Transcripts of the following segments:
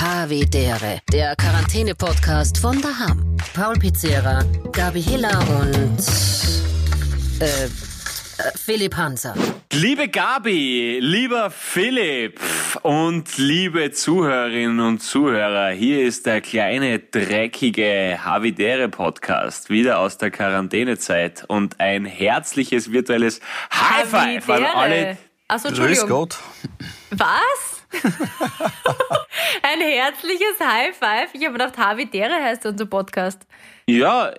Havidere, der Quarantäne-Podcast von Daham. Paul Pizzera, Gabi Hiller und äh, äh, Philipp Hanser. Liebe Gabi, lieber Philipp und liebe Zuhörerinnen und Zuhörer, hier ist der kleine, dreckige Havidere Podcast, wieder aus der Quarantänezeit und ein herzliches virtuelles High Five an alle. Achso, Grüß Entschuldigung. Gott. Was? Ein herzliches High Five. Ich habe gedacht, Havidere heißt unser Podcast. Ja,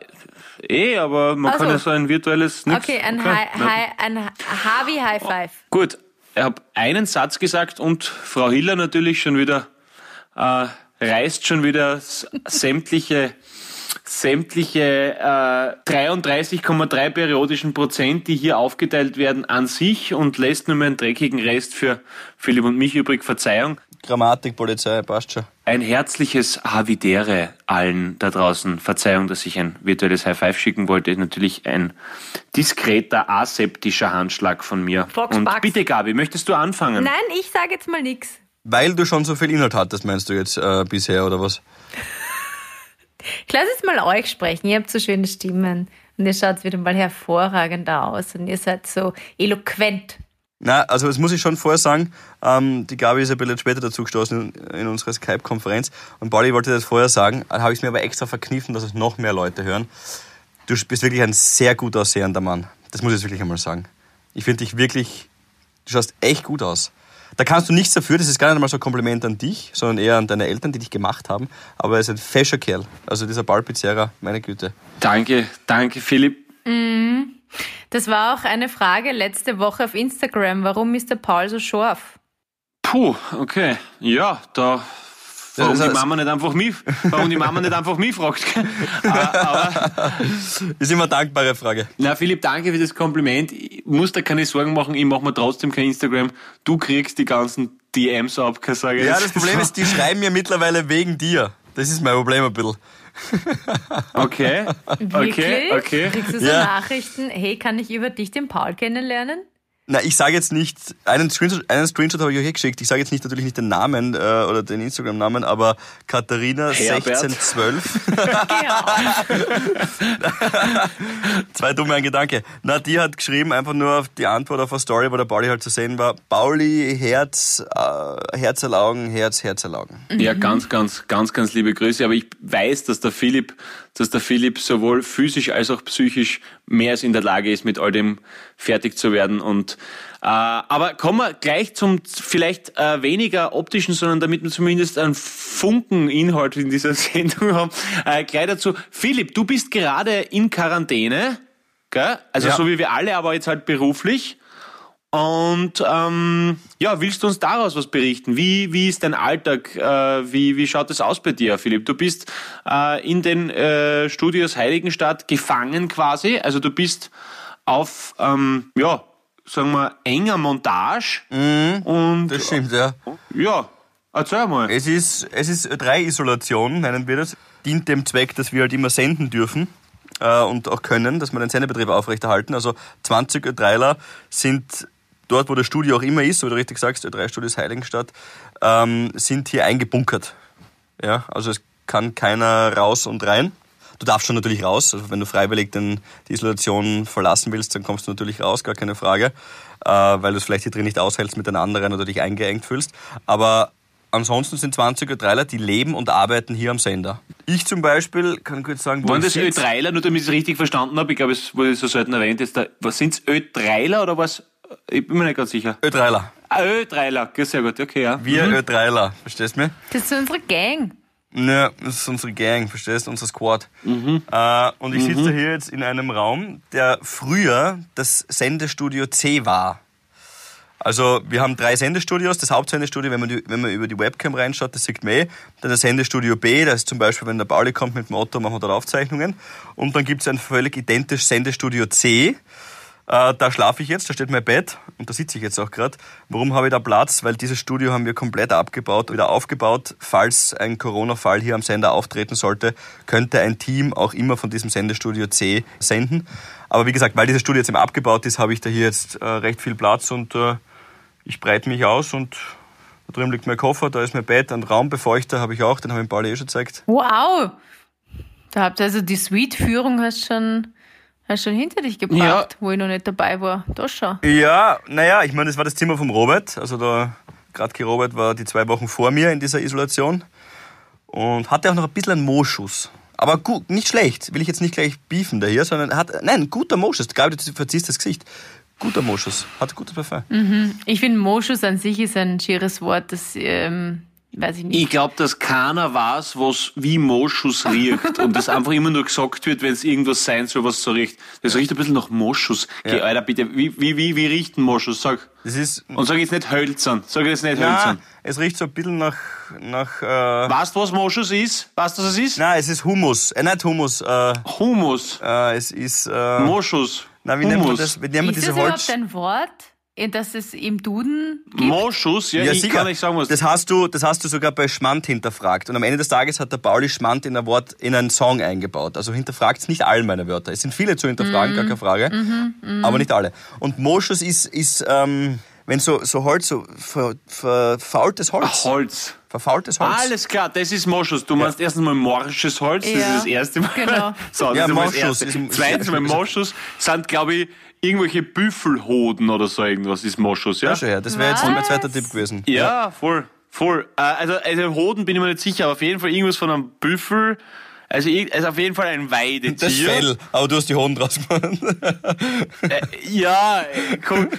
eh, aber man Ach kann ja so ein virtuelles... nix- Okay, ein, okay. Hi, Hi, ein Havi High Five. Gut, ich habe einen Satz gesagt und Frau Hiller natürlich schon wieder äh, reißt schon wieder sämtliche sämtliche äh, 33,3 periodischen Prozent, die hier aufgeteilt werden, an sich und lässt nur mehr einen dreckigen Rest für Philipp und mich übrig. Verzeihung. Grammatik, Polizei, passt schon. Ein herzliches Havidere allen da draußen. Verzeihung, dass ich ein virtuelles High Five schicken wollte. Natürlich ein diskreter, aseptischer Handschlag von mir. Fox und Bucks. bitte, Gabi, möchtest du anfangen? Nein, ich sage jetzt mal nichts. Weil du schon so viel Inhalt hattest, meinst du jetzt äh, bisher, oder was? Ich lasse jetzt mal euch sprechen. Ihr habt so schöne Stimmen. Und ihr schaut wieder mal hervorragend aus. Und ihr seid so eloquent. Na, also das muss ich schon vorher sagen. Ähm, die Gabi ist ein bisschen später dazu gestoßen in, in unsere Skype-Konferenz. Und Pauli wollte das vorher sagen, habe ich es mir aber extra verkniffen, dass es noch mehr Leute hören. Du bist wirklich ein sehr gut aussehender Mann. Das muss ich jetzt wirklich einmal sagen. Ich finde dich wirklich, du schaust echt gut aus. Da kannst du nichts dafür, das ist gar nicht einmal so ein Kompliment an dich, sondern eher an deine Eltern, die dich gemacht haben. Aber er ist ein fescher Kerl. Also dieser Paul Pizzerra, meine Güte. Danke, danke, Philipp. Das war auch eine Frage letzte Woche auf Instagram. Warum ist der Paul so scharf? Puh, okay. Ja, da. Warum das die Mama nicht einfach mich, warum die Mama nicht einfach mich fragt. aber, aber, Ist immer eine dankbare Frage. na, Philipp, danke für das Kompliment. Ich muss da keine Sorgen machen, ich mache mir trotzdem kein Instagram. Du kriegst die ganzen DMs ab, kann ich sagen. Ja, das Problem ist, die schreiben mir mittlerweile wegen dir. Das ist mein Problem ein bisschen. Okay, Wirklich? okay, okay. Kriegst du so Ja. Nachrichten, hey, kann ich über dich den Paul kennenlernen? Na, ich sage jetzt nicht, einen Screenshot, einen Screenshot habe ich euch eh geschickt. Ich sage jetzt nicht natürlich nicht den Namen äh, oder den Instagram-Namen, aber Katharina Herbert. 1612. Genau. Zwei dumme ein Gedanke. Na, die hat geschrieben, einfach nur auf die Antwort auf eine Story, wo der Pauli halt zu sehen war. Pauli, Herz, äh, Herzerlaugen, Herz, Herzerlaugen. Ja, ganz, ganz, ganz, ganz liebe Grüße. Aber ich weiß, dass der Philipp, dass der Philipp sowohl physisch als auch psychisch mehr als in der Lage ist, mit all dem fertig zu werden. Und äh, aber kommen wir gleich zum vielleicht äh, weniger optischen, sondern damit wir zumindest einen Funken Inhalt in dieser Sendung haben. Äh, gleich dazu. Philipp, du bist gerade in Quarantäne, gell? Also Ja. so wie wir alle, aber jetzt halt beruflich. Und ähm, ja, willst du uns daraus was berichten? Wie, wie ist dein Alltag? Äh, wie, wie schaut es aus bei dir, Philipp? Du bist äh, in den äh, Studios Heiligenstadt gefangen quasi. Also du bist auf, ähm, ja, sagen wir, enger Montage. Und Das stimmt, ja. ja, erzähl mal. Es ist, es ist Ö3-Isolation, nennen wir das. Dient dem Zweck, dass wir halt immer senden dürfen äh, und auch können, dass wir den Sendebetrieb aufrechterhalten. Also 20 Ö3ler sind dort, wo das Studio auch immer ist, so wie du richtig sagst, Ö3-Studios Heiligenstadt, ähm, sind hier eingebunkert. Ja, also es kann keiner raus und rein. Du darfst schon natürlich raus. Also wenn du freiwillig den, die Isolation verlassen willst, dann kommst du natürlich raus, gar keine Frage. Äh, weil du es vielleicht hier drin nicht aushältst mit den anderen oder dich eingeengt fühlst. Aber ansonsten sind 20 Ö3ler, die leben und arbeiten hier am Sender. Ich zum Beispiel kann kurz sagen, wo Waren das sitz. Ö3ler, nur damit ich es richtig verstanden habe? Ich glaube, es wurde so selten erwähnt. Jetzt da, was sind's Ö3ler oder was? Ich bin mir nicht ganz sicher. Ö3ler. Ah, Ö3ler, Ja, sehr gut, okay, ja. Wir Ö3ler, verstehst du mich? Das ist unsere Gang. Nö, das ist unsere Gang, verstehst du, unser Squad. Äh, und ich sitze hier jetzt in einem Raum, der früher das Sendestudio C war. Also wir haben drei Sendestudios. Das Hauptsendestudio, wenn man, die, wenn man über die Webcam reinschaut, das sieht man eh. Dann das Sendestudio B, das ist zum Beispiel, wenn der Pauli kommt mit dem Otto, machen wir dort Aufzeichnungen. Und dann gibt es ein völlig identisches Sendestudio C. Äh, da schlafe ich jetzt, da steht mein Bett und da sitze ich jetzt auch gerade. Warum habe ich da Platz? Weil dieses Studio haben wir komplett abgebaut, wieder aufgebaut. Falls ein Corona-Fall hier am Sender auftreten sollte, könnte ein Team auch immer von diesem Sendestudio C senden. Aber wie gesagt, weil dieses Studio jetzt eben abgebaut ist, habe ich da hier jetzt äh, recht viel Platz und äh, ich breite mich aus und Da drüben liegt mein Koffer, da ist mein Bett, ein Raumbefeuchter habe ich auch, den habe ich Pauli eh schon gezeigt. Wow! Da habt ihr also die Suite-Führung hast schon, hast schon hinter dich gebracht, Ja. wo ich noch nicht dabei war. Da schon. Ja, naja, ich meine, das war das Zimmer vom Robert. Also da, Gradke Robert war die zwei Wochen vor mir in dieser Isolation und hatte auch noch ein bisschen einen Moschus. Aber gut, nicht schlecht, will ich jetzt nicht gleich beefen da hier, sondern er hat, nein, guter Moschus. Gabi, du verziehst das Gesicht. Guter Moschus, hat gutes Parfum. Ich finde, Moschus an sich ist ein schieres Wort, das, ähm, weiß ich nicht. Ich glaube, dass keiner weiß, was wie Moschus riecht und das einfach immer nur gesagt wird, wenn es irgendwas sein soll, was so riecht. Das riecht ein bisschen nach Moschus. Geh, Ja. Alter, bitte, wie, wie, wie, wie riecht ein Moschus? Sag. Das ist, Und sag jetzt nicht hölzern. Sag jetzt nicht na, hölzern. es riecht so ein bisschen nach, nach, äh, Weißt du, was Moschus ist? Weißt du, was es ist? na, es ist Hummus, äh, nicht Hummus, äh, Humus. äh, es ist, äh, Moschus. na, wie nennt man das, wie nennt man ist diese das überhaupt Holz? ein Wort, das es im Duden gibt? Moschus, ja, ich kann nicht sagen, was das hast du, das hast du sogar bei Schmand hinterfragt. Und am Ende des Tages hat der Pauli Schmand in ein Wort, in einen Song eingebaut. Also hinterfragt nicht all meine Wörter. Es sind viele zu hinterfragen, gar keine Frage. Aber nicht alle. Und Moschus ist, ist, ähm, wenn so, so Holz, so ver, verfaultes Holz. Holz. Verfaultes Holz. Alles klar, das ist Moschus. Du meinst erstens mal morsches Holz, das Ja, ist das erste Mal. genau. So, das Ja, ist das Moschus Zweitens mal Moschus sind, glaube ich, irgendwelche Büffelhoden oder so irgendwas ist Moschus, ja? Ja, schon, ja. Das wäre jetzt mein zweiter Tipp gewesen. Ja, voll, voll. Äh, Also, also Hoden bin ich mir nicht sicher, aber auf jeden Fall irgendwas von einem Büffel. Also, irg- also auf jeden Fall ein Weidetier. Das Fell. Aber du hast die Hoden draus gemacht. Äh, ja, komm,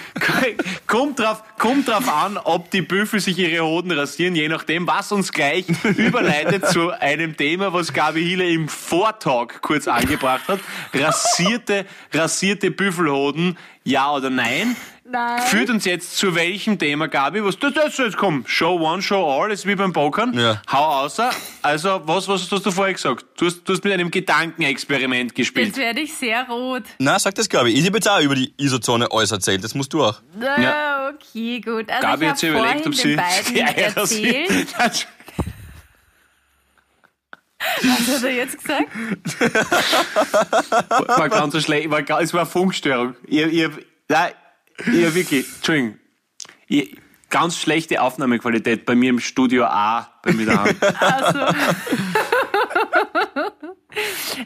kommt, drauf, kommt drauf an, ob die Büffel sich ihre Hoden rasieren, je nachdem, was uns gleich überleitet zu einem Thema, was Gabi Hille im Vortag kurz angebracht hat. Rasierte, rasierte Büffelhoden, ja oder nein? Nein. Führt uns jetzt zu welchem Thema, Gabi? Was, das, das, jetzt komm, Show one, show all, ist wie beim Pokern. Ja. Hau außer. Also, was, was hast du vorher gesagt? Du hast, du hast mit einem Gedankenexperiment gespielt. Jetzt werde ich sehr rot. Na, sag das, Gabi. Ich habe jetzt auch über die Isozone alles erzählt. Das musst du auch. Ja. Okay, gut. Also Gabi ich hat sich habe überlegt, ob vorhin sie den die Eier erzählt. Was hat er jetzt gesagt? war ganz so schlecht, war, es war eine Funkstörung. Ihr, ihr, nein, ihr wirklich, Entschuldigung, ihr, ganz schlechte Aufnahmequalität bei mir im Studio A, bei mir daheim. Also.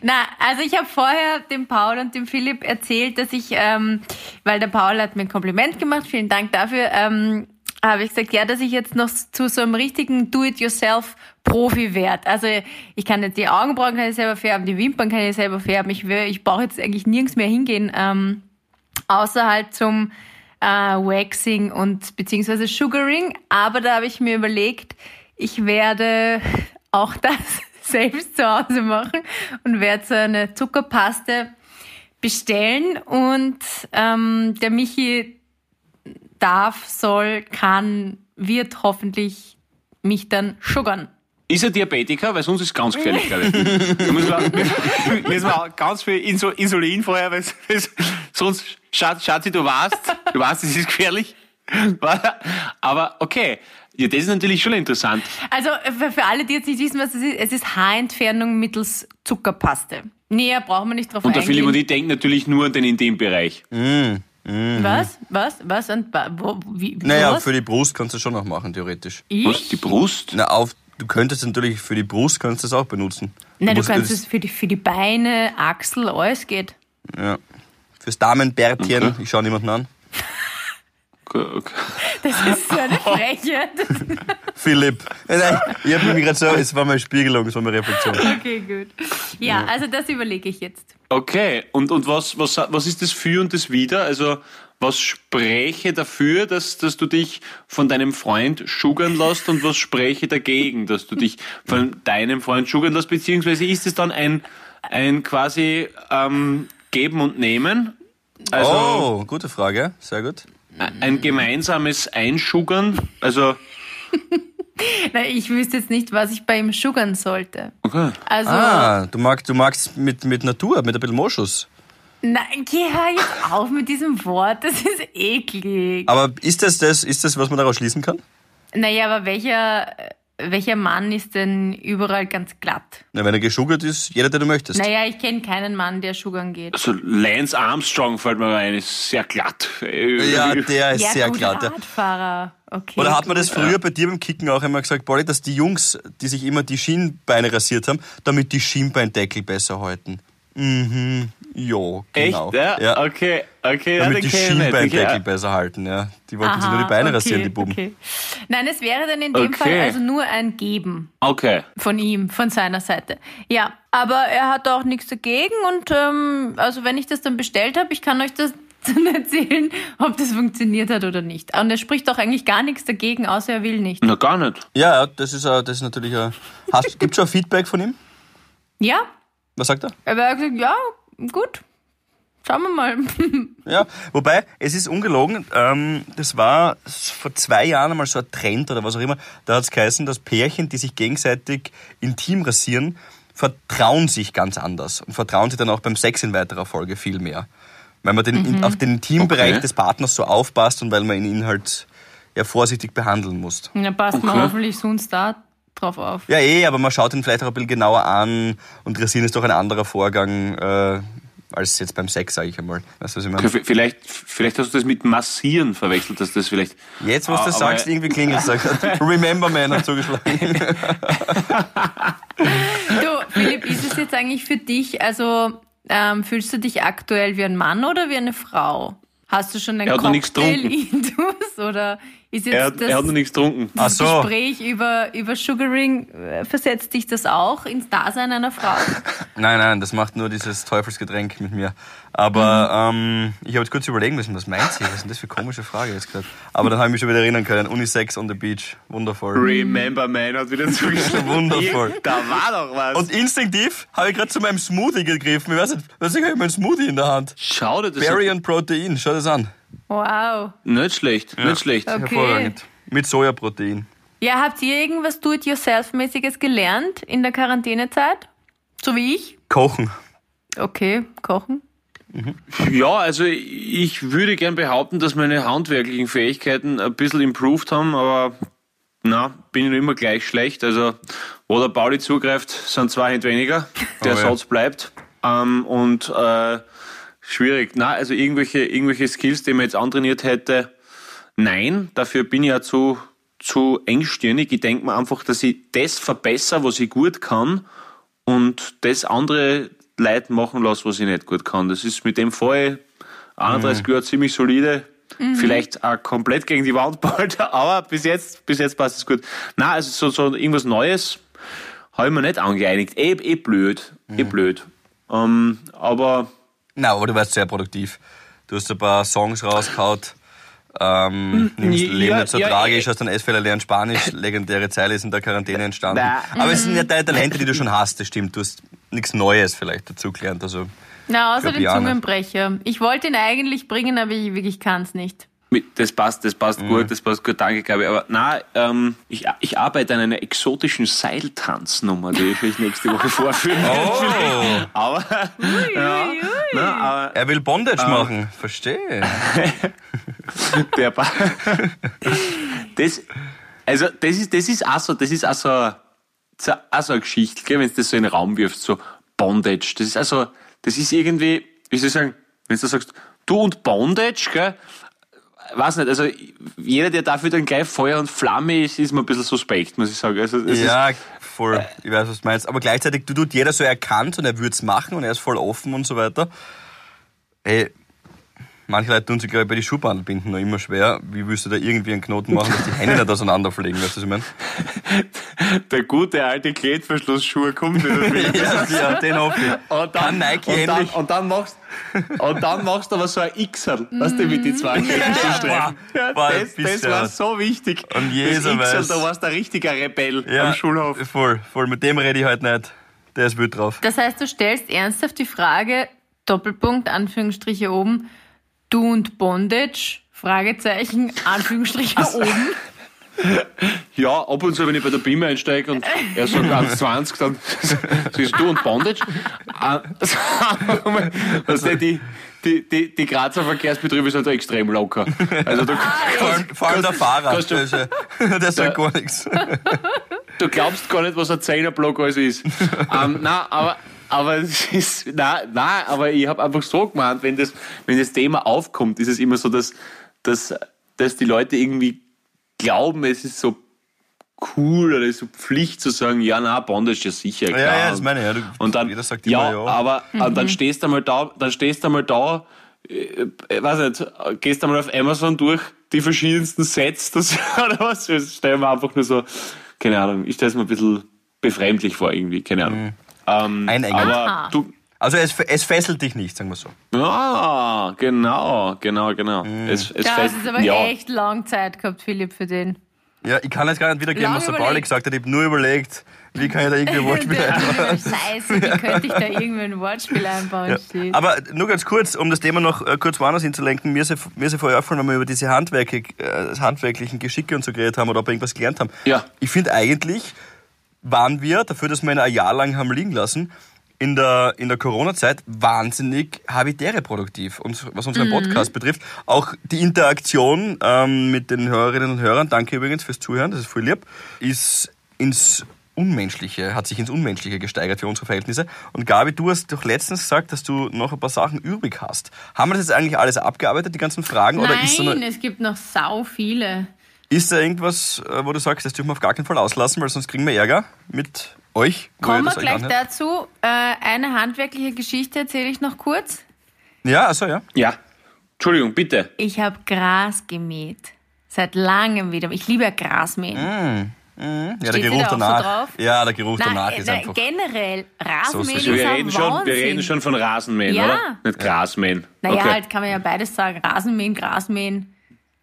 Na, also ich habe vorher dem Paul und dem Philipp erzählt, dass ich, ähm, weil der Paul hat mir ein Kompliment gemacht, vielen Dank dafür, ähm, habe ich gesagt, ja, dass ich jetzt noch zu so einem richtigen Do-it-yourself-Profi werde. Also ich kann jetzt die Augenbrauen kann ich selber färben, die Wimpern kann ich selber färben. Ich, will- ich brauche jetzt eigentlich nirgends mehr hingehen, ähm, außer halt zum äh, Waxing und beziehungsweise Sugaring. Aber da habe ich mir überlegt, ich werde auch das selbst zu Hause machen und werde so eine Zuckerpaste bestellen und ähm, der Michi darf, soll, kann, wird hoffentlich mich dann sugern. Ist er Diabetiker? Weil sonst ist es ganz gefährlich, glaube ich. Da müssen wir, müssen wir ganz viel Insul Insulin vorher, weil sonst, Schatz, Schatzi, du weißt, du weißt, es ist gefährlich. Aber okay, ja, das ist natürlich schon interessant. Also für, alle, die jetzt nicht wissen, was es ist, es ist Haarentfernung mittels Zuckerpaste. Näher brauchen wir nicht drauf Und der Philipp eingehen. und ich denken natürlich nur an den Intimbereich. Was? Was? Was? Und wo, wie, Naja, was? für die Brust kannst du schon noch machen, theoretisch. Was? ich? Die Brust? Na, auf, du könntest natürlich für die Brust kannst du das auch benutzen. Nein, du musst kannst das- es für die, für die Beine, Achsel, alles geht. Ja. Fürs Damenbärtchen, Okay. ich schaue niemanden an. Okay, okay. Das ist so eine Frechheit. Philipp. Nein, ich habe mir gerade so, es war meine Spiegelung, es war meine Reflexion. Okay, gut. Ja, also das überlege ich jetzt. Okay, und, und was, was, was ist das Für und das Wider? Also, was spräche dafür, dass, dass du dich von deinem Freund schugern lässt und was spräche dagegen, dass du dich von deinem Freund schugern lässt? Beziehungsweise ist es dann ein, ein quasi ähm, Geben und Nehmen? Also oh, gute Frage, sehr gut. ein gemeinsames Einschugern? Also, Na, ich wüsste jetzt nicht, was ich bei ihm sugern sollte. okay. Also, Ah, du magst, du magst mit, mit Natur, mit ein bisschen Moschus. nein, geh hör jetzt auf mit diesem Wort, das ist eklig. Aber ist das, das, ist das, was man daraus schließen kann? Naja, aber welcher, welcher Mann ist denn überall ganz glatt? Na, wenn er geschuggert ist, jeder, den du möchtest. Naja, ich kenne keinen Mann, der schuggern geht. Also Lance Armstrong fällt mir ein, ist sehr glatt. Ja, der ist ja, sehr gut, glatt. Radfahrer. Okay. Oder hat man das früher bei dir beim Kicken auch immer gesagt, Bolli, dass die Jungs, die sich immer die Schienbeine rasiert haben, damit die Schienbeindeckel besser halten? Mhm, ja, genau. Echt? Ja? Okay, okay, ja, Damit den die kenn ich nicht. Schienbeindeckel besser halten, ja. Die wollten sich nur die Beine okay, rasieren, die Buben. Okay. Nein, es wäre dann in dem Okay. Fall also nur ein Geben Okay. von ihm, von seiner Seite. Ja, aber er hat auch nichts dagegen und ähm, also wenn ich das dann bestellt habe, ich kann euch das dann erzählen, ob das funktioniert hat oder nicht. Und er spricht auch eigentlich gar nichts dagegen, außer er will nicht. Na, gar nicht. Ja, ja, das ist, äh, das ist natürlich ein... Hast, gibt's schon Feedback von ihm? Ja, Was sagt er? er hat gesagt, ja, gut, schauen wir mal. Ja, wobei, es ist ungelogen, ähm, das war vor zwei Jahren einmal so ein Trend oder was auch immer, da hat es geheißen, dass Pärchen, die sich gegenseitig intim rasieren, vertrauen sich ganz anders und vertrauen sich dann auch beim Sex in weiterer Folge viel mehr. Weil man den, in, auf den Intimbereich Okay. des Partners so aufpasst und weil man ihn halt ja, vorsichtig behandeln muss. Dann passt man Okay. hoffentlich sonst da drauf auf. Ja, eh, aber man schaut ihn vielleicht auch ein bisschen genauer an und Rasieren ist doch ein anderer Vorgang äh, als jetzt beim Sex, sage ich einmal. Weißt was ich meine? Vielleicht, vielleicht hast du das mit Massieren verwechselt, dass das vielleicht. Jetzt, was du Ah, das sagst, irgendwie klingelt es. Remember Man hat zugeschlagen. Du, Philipp, ist es jetzt eigentlich für dich, also ähm, fühlst du dich aktuell wie ein Mann oder wie eine Frau? Hast du schon einen nichts Cocktail-Intus oder ist jetzt Er hat, das, er hat noch nichts getrunken. Ach das so. Gespräch über, über Sugaring, äh, versetzt dich das auch ins Dasein einer Frau? Nein, nein, das macht nur dieses Teufelsgetränk mit mir. Aber ähm, ich habe jetzt kurz überlegen müssen, was meint sie? Was ist denn das für eine komische Frage jetzt gerade? Aber dann habe ich mich schon wieder erinnern können. Unisex on the Beach. Wundervoll. Remember Man hat wieder zugeschlagen. Wundervoll. Da war doch was. Und instinktiv habe ich gerade zu meinem Smoothie gegriffen. Ich weiß nicht, was ich habe meinen Smoothie in der Hand. Schau dir das Berry an. und Protein, schau das an. Wow. Nicht schlecht, nicht schlecht. Okay. Hervorragend. Mit Sojaprotein. Ja, habt ihr irgendwas Do-it-yourself-mäßiges gelernt in der Quarantänezeit? So wie ich? Kochen. Okay, kochen. Ja, also ich würde gern behaupten, dass meine handwerklichen Fähigkeiten ein bisschen improved haben, aber na, bin ich noch immer gleich schlecht. Also, wo der Pauli zugreift, sind zwei Hände weniger. Der Oh ja. Satz bleibt. Ähm, und äh, schwierig. Na, also irgendwelche, irgendwelche Skills, die man jetzt antrainiert hätte, nein, dafür bin ich ja zu, zu engstirnig. Ich denke mir einfach, dass ich das verbessere, was ich gut kann und das andere Leute machen lasse, was ich nicht gut kann. Das ist mit dem Fall 31 Jahre ziemlich solide. Vielleicht auch komplett gegen die Wand bald, aber bis jetzt, bis jetzt passt es gut. Na, also so, so irgendwas Neues habe ich mir nicht angeeinigt. Eh, eh blöd, eh blöd. Ähm, aber Na, aber du warst sehr produktiv. Du hast ein paar Songs rausgehauen. Ähm, nimmst ja, Leben nicht so ja, tragisch, ja. hast dann S-Fälle lernen Spanisch. Legendäre Zeile ist in der Quarantäne entstanden. Na. Aber es sind ja deine Talente, die du schon hast, das stimmt. Du hast nichts Neues vielleicht dazu gelernt. Also, Na, außer glaub, den? Zungenbrecher. Ich wollte ihn eigentlich bringen, aber ich wirklich kann es nicht. Das passt, das passt Mhm. gut, das passt gut, danke, Gabi. Aber na, ähm, ich, ich arbeite an einer exotischen Seiltanznummer, die ich euch nächste Woche vorführen werde. oh, Aber, ja, ui, ui. na, aber er will Bondage Ah. machen. Verstehe. der ba das, also das ist, das ist auch so, das ist auch so, so, auch so eine Geschichte, gell, wenn du das so in den Raum wirfst, so Bondage. Das ist also, das ist irgendwie, wie soll ich sagen, wenn du sagst, du und Bondage, gell, weiß nicht, also jeder, der dafür dann gleich Feuer und Flamme ist, ist mir ein bisschen suspekt, muss ich sagen. Also, Ja, voll. Ich weiß, was du meinst. Aber gleichzeitig du tut jeder so erkannt und er würde es machen und er ist voll offen und so weiter. Ey, manche Leute tun sich, glaube ich, bei die Schuhbandelbinden noch immer schwer. Wie willst du da irgendwie einen Knoten machen, dass die Hände nicht auseinanderfliegen? Weißt du, was ich meine? der gute alte Klettverschlussschuh kommt wieder. Ja, ja, den hoffe ich. Und Kann Nike und dann, und dann machst und dann machst du aber so ein Xer, weißt du, mit die zwei Klettverschlussstreifen. Ja, Boah, das, das ja- war so wichtig. Und jeder das Xer, weiß- da warst du ein richtiger Rebell Ja, am Schulhof. Voll, voll. Mit dem rede ich heute nicht. Der ist wild drauf. Das heißt, du stellst ernsthaft die Frage, Doppelpunkt, Anführungsstriche oben, du und Bondage, Fragezeichen, Anführungsstriche oben. Ja, ab und zu, wenn ich bei der BIM einsteige und er sagt 1,20, dann siehst du und Bondage. Ah, weißt du, die, die, die, die Grazer Verkehrsbetriebe sind da extrem locker. Also du Vor allem, vor allem der Fahrer. du- der, der sagt gar nichts. du glaubst gar nicht, was ein Zehnerblock alles ist. ähm, nein, aber, aber es ist, nein, nein, aber ich habe einfach so gemeint, wenn das, wenn das Thema aufkommt, ist es immer so, dass, dass, dass die Leute irgendwie glauben, es ist so cool oder so Pflicht zu sagen, ja, na, Bondage ja sicher, klar. Ja, ja, das meine ich. Ja, du, und dann, jeder sagt ja, immer ja. aber und dann stehst du mal da, dann stehst du mal da, äh, äh, weiß nicht, gehst einmal auf Amazon durch die verschiedensten Sets, das, oder was? Das stellen wir einfach nur so, keine Ahnung, ich stelle es mir ein bisschen befremdlich vor irgendwie, keine Ahnung. Ähm, Einengend. aber du, Also es, es fesselt dich nicht, sagen wir so. ja, genau, genau, genau. Mhm. Es, es hast du aber ja. echt lang Zeit gehabt, Philipp, für den. Ja, ich kann jetzt gar nicht wiedergeben, Lang was der überlegt. Pauli gesagt hat. Ich habe nur überlegt, wie kann ich da irgendwie ein Wortspiel einbauen. Scheiße, wie könnte ich da irgendwie ein Wortspiel einbauen? Ja. Aber nur ganz kurz, um das Thema noch äh, kurz woanders hinzulenken. Mir ist, ja- mir ist ja vorher aufgefallen, wenn wir über diese Handwerke, äh, handwerklichen Geschicke und so geredet haben oder ob wir irgendwas gelernt haben. Ja. Ich finde eigentlich waren wir, dafür, dass wir ihn ein Jahr lang haben liegen lassen, in der, in der Corona-Zeit wahnsinnig habitäre produktiv. Und was unseren Podcast betrifft, auch die Interaktion ähm, mit den Hörerinnen und Hörern, danke übrigens fürs Zuhören, das ist voll lieb, ist ins Unmenschliche, hat sich ins Unmenschliche gesteigert für unsere Verhältnisse. Und Gabi, du hast doch letztens gesagt, dass du noch ein paar Sachen übrig hast. Haben wir das jetzt eigentlich alles abgearbeitet, die ganzen Fragen? oder ist, so Nein, es gibt noch sau viele. Ist da irgendwas, äh, wo du sagst, das dürfen wir auf gar keinen Fall auslassen, weil sonst kriegen wir Ärger mit euch? Kommen wir gleich anhört? dazu. Äh, eine handwerkliche Geschichte erzähle ich noch kurz. Ja, also ja. Ja. Entschuldigung, bitte. Ich habe Gras gemäht. Seit langem wieder. Ich liebe ja Grasmähen. Ja, der Steht Geruch so danach. drauf? ja, der Geruch Nein, danach ist nein, einfach. generell, Rasenmähen So ist Wir reden, schon, wir reden schon von Rasenmähen, Ja. oder? Nicht Grasmähen. Naja, okay. halt kann man ja beides sagen. Rasenmähen, Grasmähen.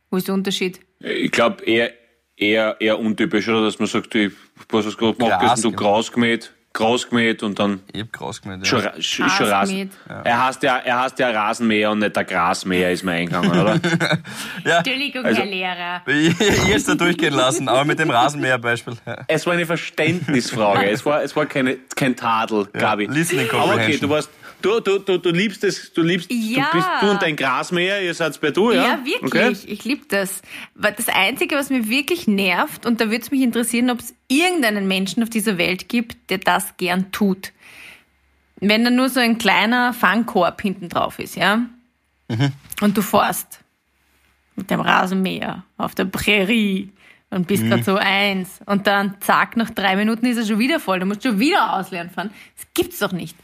Wo ist der Unterschied? Ich glaube eher, eher, eher untypisch, oder? Dass man sagt, ich, was hast du gerade gemacht? Hast du gemäht. Gras gemäht, Gras gemäht und dann Ich hab Gras schon, ja. Schon, schon Gras Rasen. gemäht. Er heißt ja, er heißt ja Rasenmäher und nicht der Grasmäher, ist mir eingegangen, oder? ja. Entschuldigung, Also- Herr Lehrer. Ich jetzt da durchgehen lassen, aber mit dem Rasenmäher-Beispiel. Ja. es war eine Verständnisfrage. es war, es war keine, kein Tadel, Gabi. listening Aber okay, comprehension. du warst, du, du, du, du liebst es, du liebst, Ja. du bist du und dein Grasmäher, ihr seid bei du, ja? Ja, wirklich. Okay. Ich liebe das. Das Einzige, was mir wirklich nervt, und da würde es mich interessieren, ob es irgendeinen Menschen auf dieser Welt gibt, der das gern tut. Wenn da nur so ein kleiner Fangkorb hinten drauf ist, ja? Und du fährst mit dem Rasenmäher auf der Prärie und bist gerade so eins. Und dann, zack, nach drei Minuten ist er schon wieder voll. Du musst schon wieder ausleeren fahren. Das gibt's doch nicht.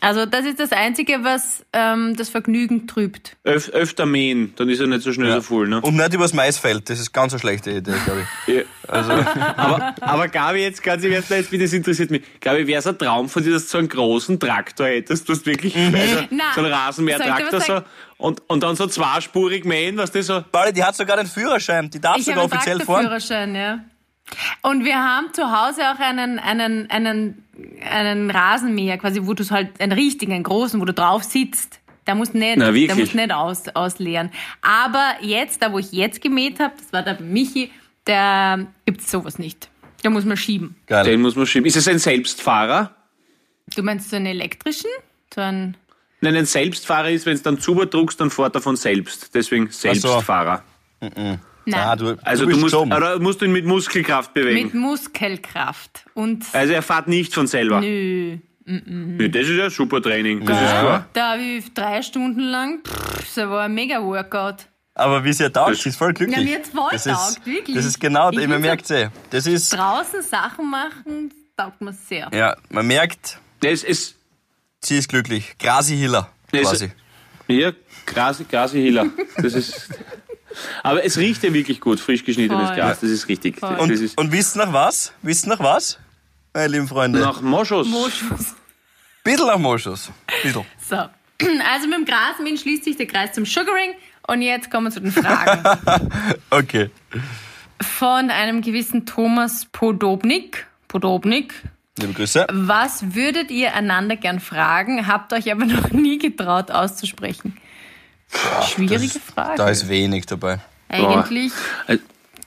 Also das ist das Einzige, was ähm, das Vergnügen trübt. Öf, öfter mähen, dann ist er nicht so schnell so voll, ne? Und nicht übers Maisfeld, das ist ganz eine schlechte Idee, glaube ich. Ja. aber, aber Gabi, jetzt ganz im Ernst, jetzt, wie das interessiert mich. Gabi, wäre es ein Traum von dir, dass du so einen großen Traktor hättest, du hast wirklich also, Na, so einen Rasenmäher-Traktor ich so, und, und dann so zweispurig mähen, was das so. Pauli, die hat sogar einen Führerschein, die darf Ich sogar habe einen offiziell fahren. Traktorführerschein, ja. Und wir haben zu Hause auch einen, einen, einen, einen Rasenmäher, quasi, wo du es halt, einen richtigen, einen großen, wo du drauf sitzt. Da musst du nicht, Na, da musst du nicht aus, ausleeren. Aber jetzt, da wo ich jetzt gemäht habe, das war der Michi, da gibt's sowas nicht. Da muss man schieben. Geil. Den muss man schieben. Ist es ein Selbstfahrer? Du meinst so einen elektrischen? So einen, Nein, ein Selbstfahrer ist, wenn es dann zuberdruckst, dann fährt er von selbst. Deswegen Selbstfahrer. Nein, Ah, du, Also du du, musst, dumm. oder musst du ihn mit Muskelkraft bewegen. mit Muskelkraft. Und, also er fährt nicht von selber. nö. Nö, das ist ja super Training. Das ist klar. Da habe ich drei Stunden lang, pff, das war ein Mega-Workout. Aber wie sie ja taugt, Das- sie ist voll glücklich. Ja, mir hat's voll das taugt, ist, wirklich. Das ist genau, Ich man merkt eh. Das ist, Draußen Sachen machen, taugt mir sehr. ja, man merkt, Das ist, sie ist glücklich. Grasi Hiller, quasi. Ja, Grasi, Grasi Hiller. Das ist. Aber es riecht ja wirklich gut, frisch geschnittenes Voll. Gras, das ist richtig. Voll. Das Und, ist und wisst nach was? Wisst nach was? Meine lieben Freunde. nach Moschus. Moschus. Bisschen nach Moschus. Bisschen. So. Also mit dem Grasmähen schließt sich der Kreis zum Sugaring. Und jetzt kommen wir zu den Fragen. Okay. Von einem gewissen Thomas Podobnik. Podobnik. Liebe Grüße. Was würdet ihr einander gern fragen, habt euch aber noch nie getraut auszusprechen? Schwierige Frage. Da ist wenig dabei. Eigentlich, Äh,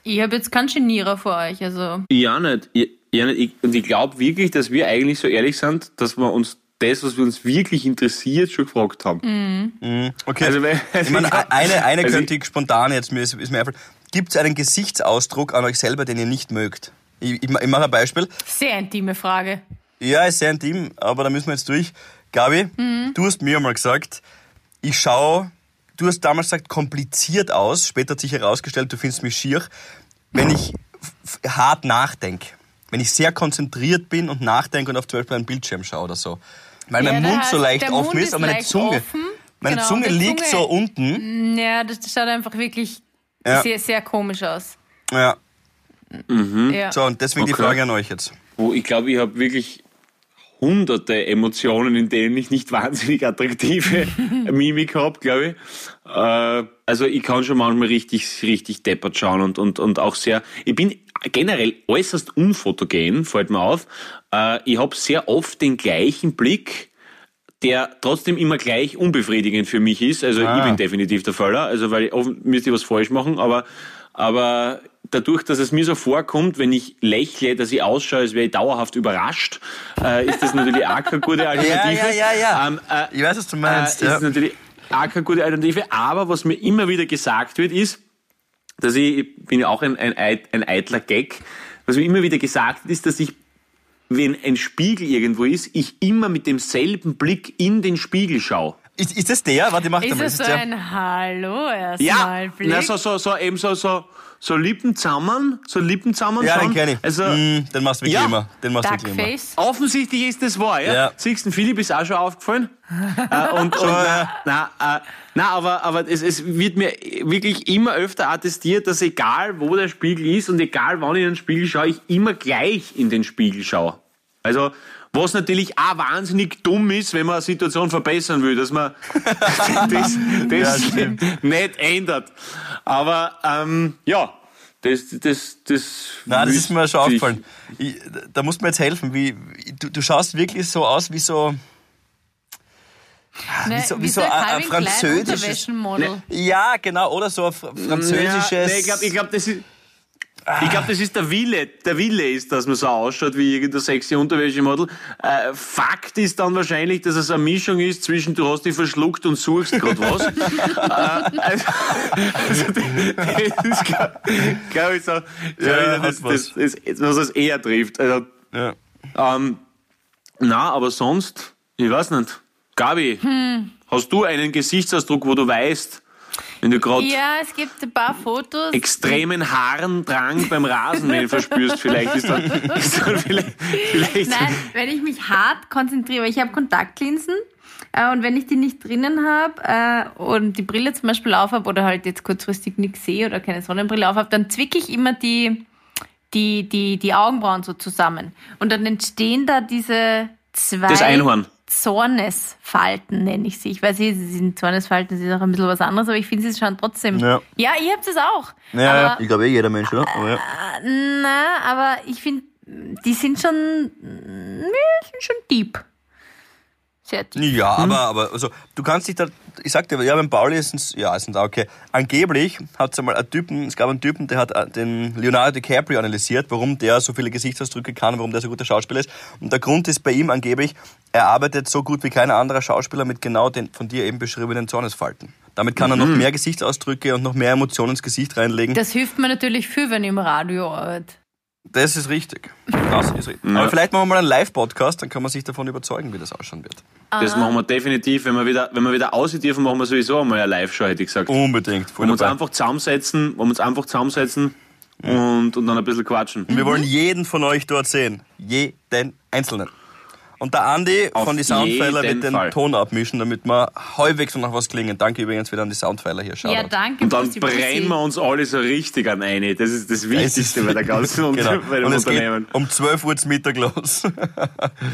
ich habe jetzt keinen Genierer vor euch. Also Ja, nicht. Ich, ja, nicht. Ich, und ich glaube wirklich, dass wir eigentlich so ehrlich sind, dass wir uns das, was wir uns wirklich interessiert, schon gefragt haben. Okay. Also, weil- ich meine, eine, eine Also könnte ich spontan jetzt, mir ist, ist mir einfach. Gibt es einen Gesichtsausdruck an euch selber, den ihr nicht mögt? Ich, ich, ich mache ein Beispiel. Sehr intime Frage. Ja, ist sehr intim, aber da müssen wir jetzt durch. Gabi, du hast mir einmal gesagt, ich schaue, du hast damals gesagt, kompliziert aus. Später hat sich herausgestellt, du findest mich schier, wenn ich hart nachdenke. Wenn ich sehr konzentriert bin und nachdenke und auf zum Beispiel einen Bildschirm schaue oder so. Weil Ja, mein Mund heißt, so leicht offen ist, ist aber meine Zunge, offen. meine Genau, Zunge die liegt Zunge- so unten. Ja, das schaut einfach wirklich Ja. sehr, sehr komisch aus. Ja. Ja. So, und deswegen die Okay. Frage an euch jetzt. wo ich glaube, ich habe wirklich hunderte Emotionen, in denen ich nicht wahnsinnig attraktive Mimik habe, glaube ich. Äh, also ich kann schon manchmal richtig, richtig deppert schauen und, und, und auch sehr, ich bin generell äußerst unfotogen, fällt mir auf. Äh, ich habe sehr oft den gleichen Blick, der trotzdem immer gleich unbefriedigend für mich ist. Also Ah. ich bin definitiv der Faller, also weil ich oft müsste ich was falsch machen, aber, aber dadurch, dass es mir so vorkommt, wenn ich lächle, dass ich ausschaue, als wäre ich dauerhaft überrascht, äh, ist das natürlich auch keine gute Alternative. ja, ja, ja. Ähm, äh, Ich weiß, was du meinst. äh, ja. ist natürlich auch keine gute Alternative. Aber was mir immer wieder gesagt wird, ist, dass ich, ich bin ja auch ein, ein, ein eitler Gag, was mir immer wieder gesagt wird, ist, dass ich, wenn ein Spiegel irgendwo ist, ich immer mit demselben Blick in den Spiegel schaue. Ist, ist das der? Warte, mach Ist mal. das so der? ein Hallo Ja, erstmal Blick? na, so, so, so, eben so, so, so Lippen zusammen, so Lippen zusammen Ja, den kenne ich. Also, Mm, den machst du wirklich Ja. immer. Den machst du wirklich immer. Duckface. Offensichtlich ist das wahr, ja. Ja. Siehst du, Philipp ist auch schon aufgefallen. äh, und, und, na, na, äh, na, aber, aber es, es wird mir wirklich immer öfter attestiert, dass egal wo der Spiegel ist und egal wann ich in den Spiegel schaue, ich immer gleich in den Spiegel schaue. Also, was natürlich auch wahnsinnig dumm ist, wenn man eine Situation verbessern will, dass man das, das stimmt. nicht ändert. Aber ähm, ja, das, das, das. Nein, das ist mir schon aufgefallen. Ich, da musst du mir jetzt helfen. Wie, du, du schaust wirklich so aus wie so. Ne, wie so- wie so ein ein- französisches- Unterwäschenmodel. Ja, genau. Oder so ein fr- französisches. Ja, nee, ich glaube, ich glaub, das ist. Ich glaube, das ist der Wille. Der Wille ist, dass man so ausschaut wie irgendein sexy Unterwäschemodel. Äh, Fakt ist dann wahrscheinlich, dass es eine Mischung ist zwischen du hast dich verschluckt und suchst gerade was. äh, also, also, das ist, glaube ich, so, glaub Ja, das, das, das, was es eher trifft. Also, ja. ähm, na, aber sonst, ich weiß nicht. Gabi, Hm. hast du einen Gesichtsausdruck, wo du weißt, wenn du gerade Ja, es gibt ein paar Fotos. extremen Haarendrang beim Rasenmähen verspürst, vielleicht ist dann, ist dann vielleicht, vielleicht Nein, wenn ich mich hart konzentriere, weil ich habe Kontaktlinsen äh, und wenn ich die nicht drinnen habe äh, und die Brille zum Beispiel auf habe oder halt jetzt kurzfristig nichts sehe oder keine Sonnenbrille auf habe, dann zwicke ich immer die, die, die, die Augenbrauen so zusammen. Und dann entstehen da diese zwei Das Einhorn. Zornesfalten, nenne ich sie. Ich weiß nicht, sie sind Zornesfalten, sie ist auch ein bisschen was anderes, aber ich finde, sie schauen trotzdem. Ja. ja ihr habt es auch. Ja, aber, ich glaube eh jeder Mensch, oder? Aber ja. na, aber ich finde, die sind schon, ja, sind schon deep. Sehr. Ja, aber, aber also, du kannst dich da, ich sag dir, ja, beim Pauli ist es, ja, ist es auch okay. Angeblich hat es einmal einen Typen, es gab einen Typen, der hat äh, den Leonardo DiCaprio analysiert, warum der so viele Gesichtsausdrücke kann, warum der so guter Schauspieler ist. Und der Grund ist bei ihm angeblich, er arbeitet so gut wie kein anderer Schauspieler mit genau den von dir eben beschriebenen Zornesfalten. Damit kann er noch mehr Gesichtsausdrücke und noch mehr Emotionen ins Gesicht reinlegen. Das hilft mir natürlich viel, wenn ich im Radio arbeite. Das ist richtig. Das ist richtig. Aber vielleicht machen wir mal einen Live-Podcast, dann kann man sich davon überzeugen, wie das ausschauen wird. das machen wir definitiv, wenn wir wieder, wenn wir wieder aussehen dürfen, machen wir sowieso einmal eine Live-Show, hätte ich gesagt. Unbedingt. Wo Voll wir uns einfach zusammensetzen, wo wir uns einfach zusammensetzen und, und dann ein bisschen quatschen. Wir wollen jeden von euch dort sehen. Jeden Einzelnen. Und der Andi Auf von die Soundpfeiler wird den Fall. Ton abmischen, damit wir halbwegs noch was klingen. Danke übrigens wieder an die Soundpfeiler hier. Shoutout. Ja, danke. Und dann brennen wir uns alle so richtig an eine. Das ist das Wichtigste bei der ganzen genau. bei dem Und es geht Unternehmen. um 12 Uhr zum Mittag los.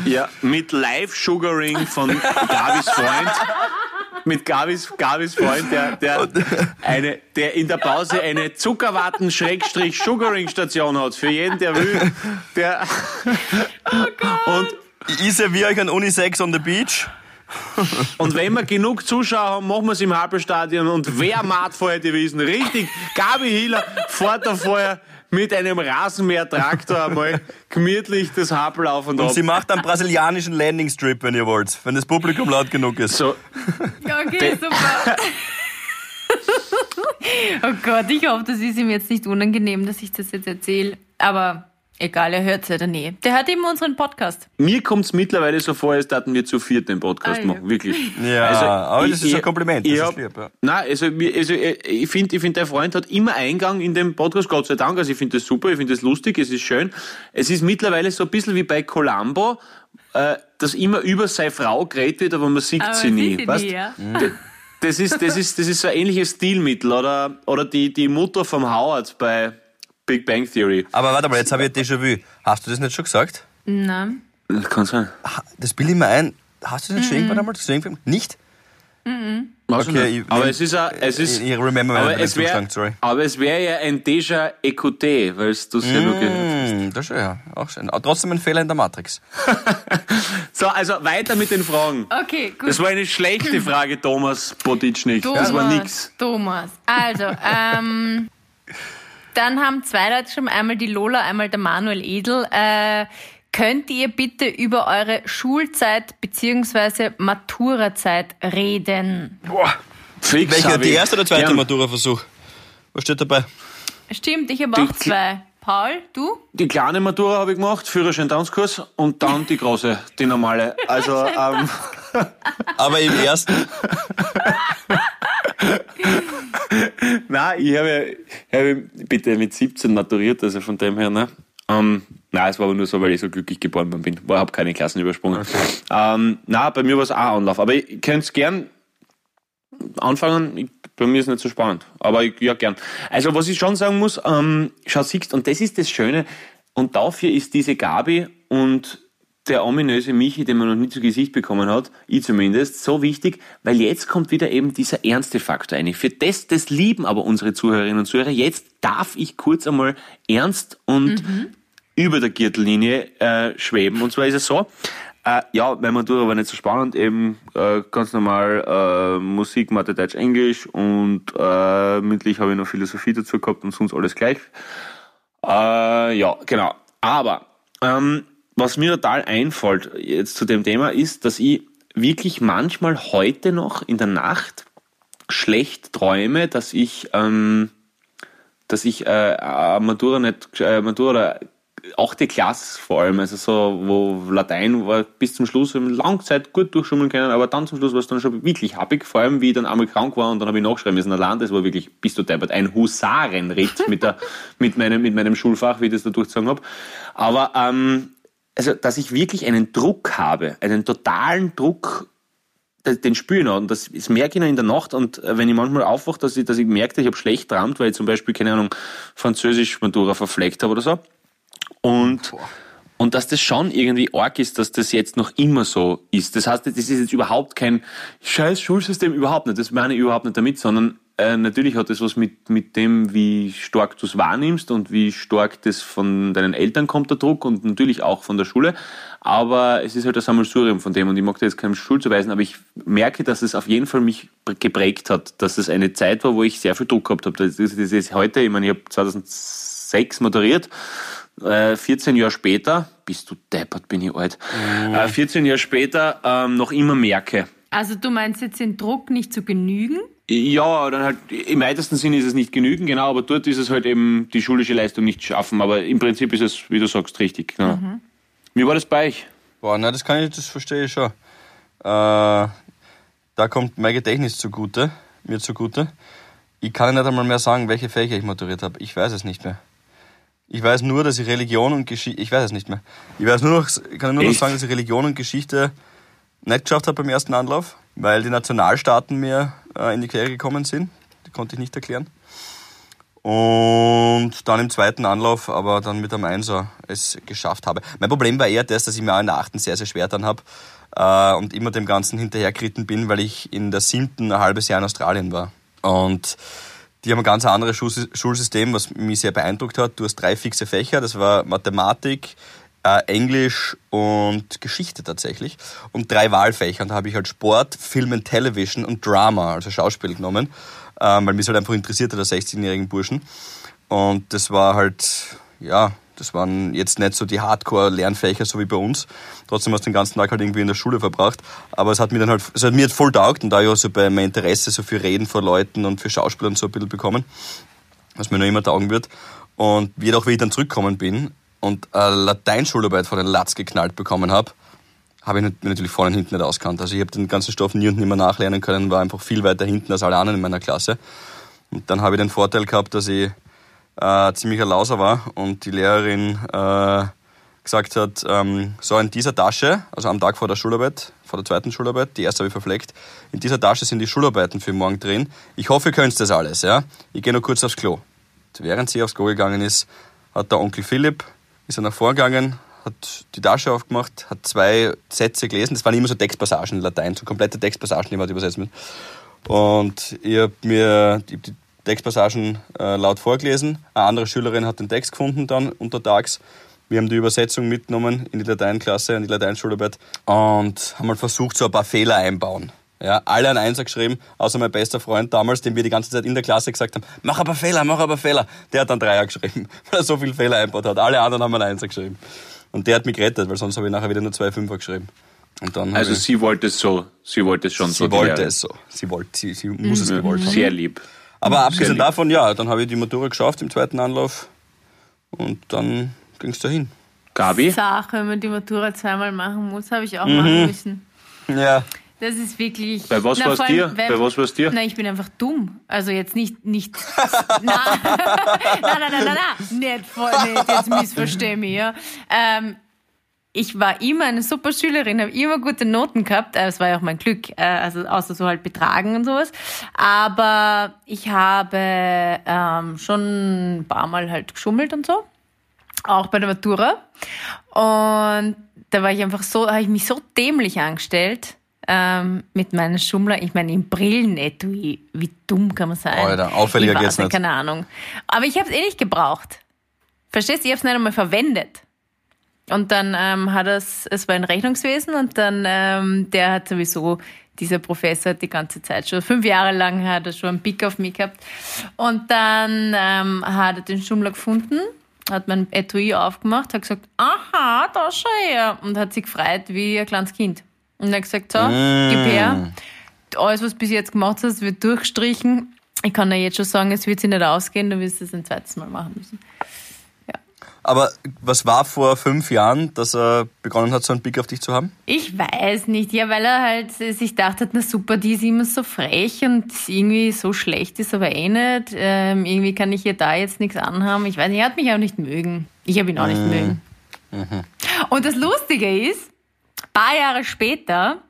Ja, mit Live-Sugaring von Gabis Freund. Mit Gabis, Gabis Freund, der, der, eine, der in der Pause eine Zuckerwatten-Sugaring-Station hat. Für jeden, der will. Der, und, ich serviere euch ein Unisex on the Beach. und wenn wir genug Zuschauer haben, machen wir es im Happelstadion. Und wer macht vorher die Wiesen? Richtig, Gabi Hiller fährt da vorher mit einem Rasenmäher-Traktor einmal gemütlich das Happel auf und, Und ab. sie macht einen brasilianischen Landing-Strip, wenn ihr wollt. Wenn das Publikum laut genug ist. So, Okay, super. oh Gott, ich hoffe, das ist ihm jetzt nicht unangenehm, dass ich das jetzt erzähle. Aber Egal, er hört es oder nie. Der hört eben unseren Podcast. Mir kommt es mittlerweile so vor, als taten wir zu viert den Podcast Ah, ja. machen. Wirklich. Ja, aber das ist ein Kompliment, das Ich, ist hab, lieb, ja. Nein, also, also äh, ich finde, ich find, der Freund hat immer Eingang in den Podcast, Gott sei Dank. Also ich finde das super, ich finde das lustig, es ist schön. Es ist mittlerweile so ein bisschen wie bei Columbo, äh, dass immer über seine Frau geredet wird, aber man sieht Aber sie man nie. sieht sie weißt? nie, ja. Das ist, das ist, das ist so ein ähnliches Stilmittel. Oder, oder die, die Mutter vom Howard bei Big Bang Theory. Aber warte mal, jetzt habe ich ein Déjà-vu. Hast du das nicht schon gesagt? Nein. Das kann sein. Das bilde ich mir ein. Hast du das nicht schon irgendwann einmal gesehen? Nicht? Weiß ich Okay, ich- aber es ist, ein, es ist, Ich- remember aber es wär, Zustand, sorry. aber es wäre ja ein Déjà écouté, weil du es ja nur gehört hast. Das ist ja auch schön. Aber trotzdem ein Fehler in der Matrix. So, also weiter mit den Fragen. Okay, gut. Das war eine schlechte Frage, Thomas Boditschnik. Thomas, Das war nix. Thomas. Also, ähm, dann haben zwei Leute schon einmal die Lola, einmal der Manuel Edel. Äh, könnt ihr bitte über eure Schulzeit bzw. Maturazeit reden? Boah. Fix, Welcher, die erste oder zweite. Matura-Versuch? Was steht dabei? Stimmt, ich habe auch zwei. Paul, du? Die kleine Matura habe ich gemacht, Führerschein Tanzkurs und dann die große, die normale. Also, ähm, Aber im ersten, nein, ich habe, ich habe bitte mit 17 maturiert, also von dem her, ne? Ähm, nein, es war aber nur so, weil ich so glücklich geboren worden bin. Ich habe keine Klassen übersprungen. Ähm, nein, bei mir war es auch Anlauf. Aber ich könnte es gern anfangen. Ich, bei mir ist nicht so spannend. Aber ich, ja, gern. Also, was ich schon sagen muss, ähm, schau, siehst, und das ist das Schöne, und dafür ist diese Gabi und der ominöse Michi, den man noch nie zu Gesicht bekommen hat, ich zumindest, so wichtig, weil jetzt kommt wieder eben dieser ernste Faktor ein. Für das, das lieben aber unsere Zuhörerinnen und Zuhörer. Jetzt darf ich kurz einmal ernst und über der Gürtellinie äh, schweben. Und zwar ist es so, äh, ja, meine Matura war nicht so spannend, eben äh, ganz normal äh, Musik, Mathe, Deutsch, Englisch und äh, mündlich habe ich noch Philosophie dazu gehabt und sonst alles gleich. Äh, ja, genau. Aber ähm, was mir total einfällt jetzt zu dem Thema ist, dass ich wirklich manchmal heute noch in der Nacht schlecht träume, dass ich ähm, dass ich äh, äh, Matura nicht äh, Matura oder achte Klasse vor allem, also so, wo Latein war bis zum Schluss lange Zeit gut durchschummeln können, aber dann zum Schluss war es dann schon wirklich happig, vor allem wie ich dann einmal krank war und dann habe ich nachschreiben müssen allein, das war wirklich, bist du deppert, ein Husarenritt mit, der, mit, meinem, mit meinem Schulfach, wie ich das da durchgezogen habe. Aber ähm, also, dass ich wirklich einen Druck habe, einen totalen Druck, den- spüre ich noch. Und das, das merke ich noch in der Nacht. Und äh, wenn ich manchmal aufwache, dass ich, dass ich merke, ich habe schlecht träumt, weil ich zum Beispiel, keine Ahnung, Französisch Matura verfleckt habe oder so. Und, und dass das schon irgendwie arg ist, dass das jetzt noch immer so ist. Das heißt, das ist jetzt überhaupt kein scheiß Schulsystem, überhaupt nicht. Das meine ich überhaupt nicht damit, sondern äh, natürlich hat das was mit, mit dem, wie stark du es wahrnimmst und wie stark das von deinen Eltern kommt, der Druck und natürlich auch von der Schule. Aber es ist halt das Sammelsurium von dem und ich mag da jetzt keinem Schuld zuweisen, aber ich merke, dass es auf jeden Fall mich geprägt hat, dass es eine Zeit war, wo ich sehr viel Druck gehabt habe. Das ist, das ist heute, ich meine, ich habe 2006 moderiert, äh, 14 Jahre später, bist du deppert, bin ich alt, äh, 14 Jahre später ähm, noch immer merke. Also du meinst jetzt den Druck nicht zu genügen? Ja, dann halt, im weitesten Sinne ist es nicht genügen, genau, aber dort ist es halt eben die schulische Leistung nicht schaffen, aber im Prinzip ist es, wie du sagst, richtig. Genau. Wie war das bei euch? boah, na, das kann ich, das verstehe ich schon. Äh, da kommt mein Gedächtnis zugute, mir zugute. Ich kann nicht einmal mehr sagen, welche Fächer ich maturiert habe. Ich weiß es nicht mehr. Ich weiß nur, dass ich Religion und Geschichte, ich weiß es nicht mehr. Ich weiß nur noch, ich kann nur noch sagen, dass ich Religion und Geschichte nicht geschafft habe beim ersten Anlauf, weil die Nationalstaaten mir äh, in die Quere gekommen sind. Die konnte ich nicht erklären. Und dann im zweiten Anlauf, aber dann mit einem Einser es geschafft habe. Mein Problem war eher das, dass ich mir auch in der achten sehr, sehr schwer dann habe äh, und immer dem Ganzen hinterhergeritten bin, weil ich in der siebten ein halbes Jahr in Australien war. Und die haben ein ganz anderes Schulsy- Schulsystem, was mich sehr beeindruckt hat. Du hast drei fixe Fächer, das war Mathematik, äh, Englisch und Geschichte tatsächlich. Und drei Wahlfächer. Und da habe ich halt Sport, Film and Television und Drama, also Schauspiel genommen, ähm, weil mich halt einfach interessiert hat, der 16-jährigen Burschen. Und das war halt, ja, das waren jetzt nicht so die Hardcore-Lernfächer, so wie bei uns. Trotzdem hast du den ganzen Tag halt irgendwie in der Schule verbracht. Aber es hat mir dann halt, es hat mir halt voll taugt und da ich auch so bei meinem Interesse so für Reden vor Leuten und für Schauspieler und so ein bisschen bekommen, was mir noch immer taugen wird. Und jedoch, wie ich dann zurückgekommen bin, und eine Lateinschularbeit von den Latz geknallt bekommen habe, habe ich mir natürlich vorne und hinten nicht auskannt. Also ich habe den ganzen Stoff nie und nimmer nachlernen können, war einfach viel weiter hinten als alle anderen in meiner Klasse. Und dann habe ich den Vorteil gehabt, dass ich äh, ziemlich ein Lauser war und die Lehrerin äh, gesagt hat, ähm, so in dieser Tasche, also am Tag vor der Schularbeit, vor der zweiten Schularbeit, die erste habe ich verfleckt, in dieser Tasche sind die Schularbeiten für morgen drin. Ich hoffe, ihr könnt das alles, ja. Ich gehe nur kurz aufs Klo. Und während sie aufs Klo gegangen ist, hat der Onkel Philipp, ist er nach vorgegangen, hat die Tasche aufgemacht, hat zwei Sätze gelesen. Das waren immer so Textpassagen in Latein, so komplette Textpassagen, die man übersetzen muss. Und ich habe mir die, Textpassagen äh, laut vorgelesen. Eine andere Schülerin hat den Text gefunden dann untertags. Wir haben die Übersetzung mitgenommen in die Lateinklasse, in die Lateinschularbeit und haben mal versucht, so ein paar Fehler einbauen. Ja, alle ein Einser geschrieben, außer mein bester Freund damals, dem wir die ganze Zeit in der Klasse gesagt haben, mach aber Fehler, mach aber Fehler. Der hat dann Dreier geschrieben, weil er so viele Fehler einbaut hat. Alle anderen haben ein Einser geschrieben. Und der hat mich gerettet, weil sonst habe ich nachher wieder nur zwei Fünfer geschrieben. Und dann Also ich, sie wollte es so, sie wollte es schon sie so. die wollte es so. Sie wollte, sie, sie muss es gewollt haben. Sehr lieb. Aber abgesehen lieb. davon, ja, dann habe ich die Matura geschafft im zweiten Anlauf und dann ging es dahin. Gabi? Sache, wenn man die Matura zweimal machen muss, habe ich auch Mhm. machen müssen. Ja. Das ist wirklich. Bei was war's vor allem, dir? weil- Bei was war's dir? Na, ich bin einfach dumm. Also jetzt nicht, nicht, na, nein, nein, nein, nein, nein, nicht voll, nicht, jetzt missversteh mich, ja. Ähm, ich war immer eine super Schülerin, habe immer gute Noten gehabt. Äh, Es war ja auch mein Glück, äh, also außer so halt Betragen und sowas. Aber ich habe ähm, schon ein paar Mal halt geschummelt und so auch bei der Matura. Und da war ich einfach so, habe ich mich so dämlich angestellt ähm, mit meinen Schummler. Ich meine, im Brillenetui, wie dumm kann man sein? Alter, auffälliger geht's nicht. Keine Ahnung. Aber ich habe es eh nicht gebraucht. Verstehst du? Ich habe es nicht einmal verwendet. Und dann ähm, hat es, es war ein Rechnungswesen und dann, ähm, der hat sowieso, dieser Professor hat die ganze Zeit schon, fünf Jahre lang hat er schon einen Blick auf mich gehabt. Und dann ähm, hat er den Schummler gefunden, hat mein Etui aufgemacht, hat gesagt, aha, da schau her. Und hat sich gefreut wie ein kleines Kind. Und er hat gesagt, so, gib her. Alles, was du bis jetzt gemacht hast, wird durchgestrichen. Ich kann dir jetzt schon sagen, es wird sich nicht ausgehen, du wirst es ein zweites Mal machen müssen. Aber was war vor fünf Jahren, dass er begonnen hat, so einen Blick auf dich zu haben? Ich weiß nicht, ja, weil er halt sich dachte, na super, die ist immer so frech und irgendwie so schlecht ist aber eh nicht. Ähm, irgendwie kann ich ihr da jetzt nichts anhaben. Ich weiß nicht, er hat mich auch nicht mögen. Ich habe ihn auch nicht mögen. Und das Lustige ist, paar Jahre später